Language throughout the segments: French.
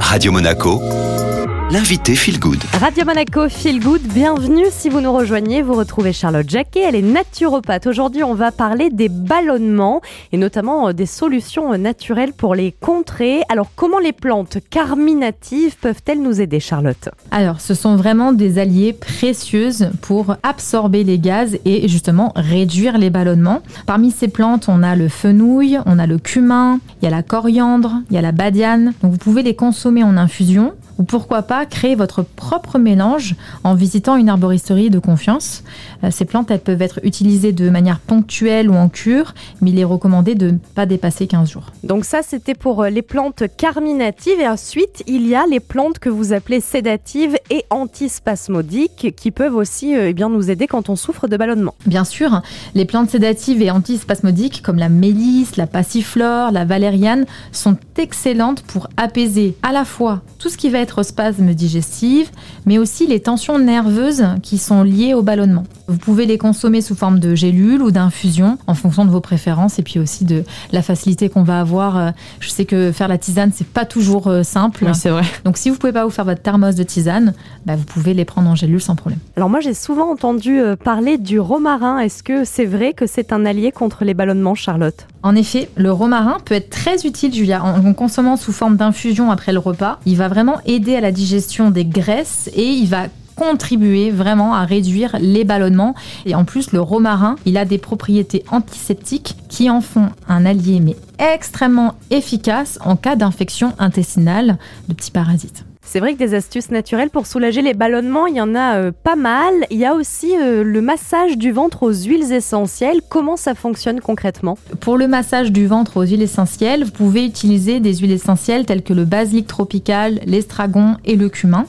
Radio Monaco, l'invité Feel Good. Radio Monaco Feel Good, bienvenue si vous nous rejoignez. Vous retrouvez Charlotte Jacquet, elle est naturopathe. Aujourd'hui, on va parler des ballonnements et notamment euh, des solutions euh, naturelles pour les contrer. Alors, comment les plantes carminatives peuvent-elles nous aider, Charlotte? Alors, ce sont vraiment des alliés précieuses pour absorber les gaz et justement réduire les ballonnements. Parmi ces plantes, on a le fenouil, on a le cumin, il y a la coriandre, il y a la badiane. Donc, vous pouvez les consommer en infusion ou pourquoi pas créer votre propre mélange en visitant une arboristerie de confiance. Euh, ces plantes, elles peuvent être utilisées de manière ponctuelle ou en cure, mais il est recommandé de ne pas dépasser 15 jours. Donc ça, c'était pour euh, les plantes carminatives. Et ensuite, il y a les plantes que vous appelez sédatives et antispasmodiques qui peuvent aussi euh, eh bien, nous aider quand on souffre de ballonnement. Bien sûr, les plantes sédatives et antispasmodiques comme la mélisse, la passiflore, la valériane sont excellentes pour apaiser à la fois tout ce qui va être spasmes digestifs, mais aussi les tensions nerveuses qui sont liées au ballonnement. Vous pouvez les consommer sous forme de gélules ou d'infusion en fonction de vos préférences et puis aussi de la facilité qu'on va avoir. Euh, je sais que faire la tisane, c'est pas toujours euh, simple. Oui, c'est vrai. Donc si vous pouvez pas vous faire votre thermos de tisane, bah, vous pouvez les prendre en gélule sans problème. Alors moi j'ai souvent entendu euh, parler du romarin. Est-ce que c'est vrai que c'est un allié contre les ballonnements, Charlotte? En effet, le romarin peut être très utile, Julia, en consommant sous forme d'infusion après le repas. Il va vraiment aider à la digestion des graisses et il va contribuer vraiment à réduire les ballonnements. Et en plus, le romarin, il a des propriétés antiseptiques qui en font un allié mais extrêmement efficace en cas d'infection intestinale de petits parasites. C'est vrai que des astuces naturelles pour soulager les ballonnements, il y en a euh, pas mal. Il y a aussi euh, le massage du ventre aux huiles essentielles. Comment ça fonctionne concrètement? Pour le massage du ventre aux huiles essentielles, vous pouvez utiliser des huiles essentielles telles que le basilic tropical, l'estragon et le cumin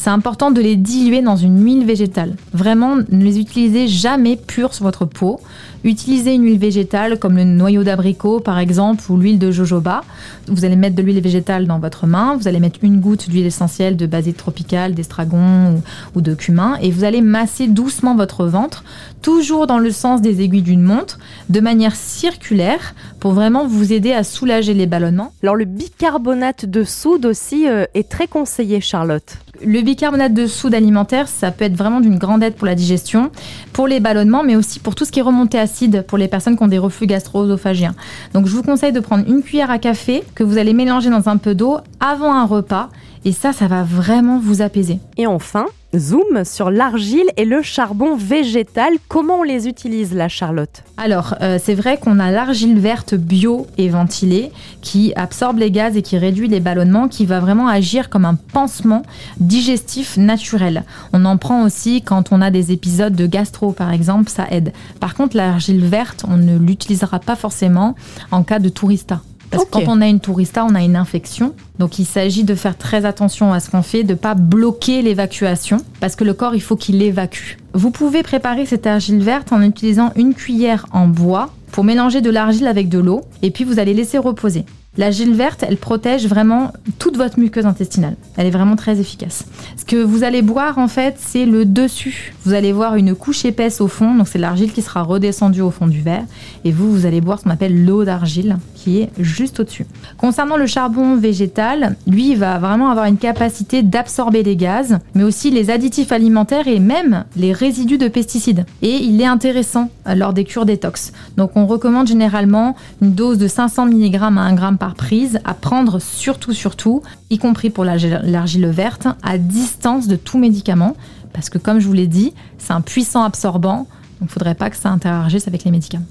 c'est important de les diluer dans une huile végétale. Vraiment, ne les utilisez jamais pures sur votre peau. Utilisez une huile végétale comme le noyau d'abricot par exemple ou l'huile de jojoba. Vous allez mettre de l'huile végétale dans votre main, vous allez mettre une goutte d'huile essentielle de basilic tropical, d'estragon ou, ou, de cumin et vous allez masser doucement votre ventre, toujours dans le sens des aiguilles d'une montre, de manière circulaire pour vraiment vous aider à soulager les ballonnements. Alors le bicarbonate de soude aussi euh, est très conseillé Charlotte. Le bicarbonate de soude alimentaire, ça peut être vraiment d'une grande aide pour la digestion, pour les ballonnements, mais aussi pour tout ce qui est remonté acide pour les personnes qui ont des reflux gastro-œsophagiens. Donc je vous conseille de prendre une cuillère à café que vous allez mélanger dans un peu d'eau avant un repas et ça, ça va vraiment vous apaiser. Et enfin, zoom sur l'argile et le charbon végétal. Comment on les utilise là, Charlotte? Alors, euh, c'est vrai qu'on a l'argile verte bio et ventilée qui absorbe les gaz et qui réduit les ballonnements, qui va vraiment agir comme un pansement digestif naturel. On en prend aussi quand on a des épisodes de gastro, par exemple, ça aide. Par contre, l'argile verte, on ne l'utilisera pas forcément en cas de tourista. Parce que quand on a une tourista, on a une infection. Donc il s'agit de faire très attention à ce qu'on fait, de ne pas bloquer l'évacuation, parce que le corps, il faut qu'il évacue. Vous pouvez préparer cette argile verte en utilisant une cuillère en bois pour mélanger de l'argile avec de l'eau, et puis vous allez laisser reposer. La gile verte, elle protège vraiment toute votre muqueuse intestinale. Elle est vraiment très efficace. Ce que vous allez boire, en fait, c'est le dessus. Vous allez voir une couche épaisse au fond, donc c'est l'argile qui sera redescendue au fond du verre. Et vous, vous allez boire ce qu'on appelle l'eau d'argile, est juste au-dessus. Concernant le charbon végétal, lui, il va vraiment avoir une capacité d'absorber les gaz, mais aussi les additifs alimentaires et même les résidus de pesticides. Et il est intéressant lors des cures détox. Donc on recommande généralement une dose de 500 mg à 1 g par prise à prendre surtout, surtout, y compris pour l'argile verte, à distance de tout médicament. Parce que comme je vous l'ai dit, c'est un puissant absorbant, donc il ne faudrait pas que ça interagisse avec les médicaments.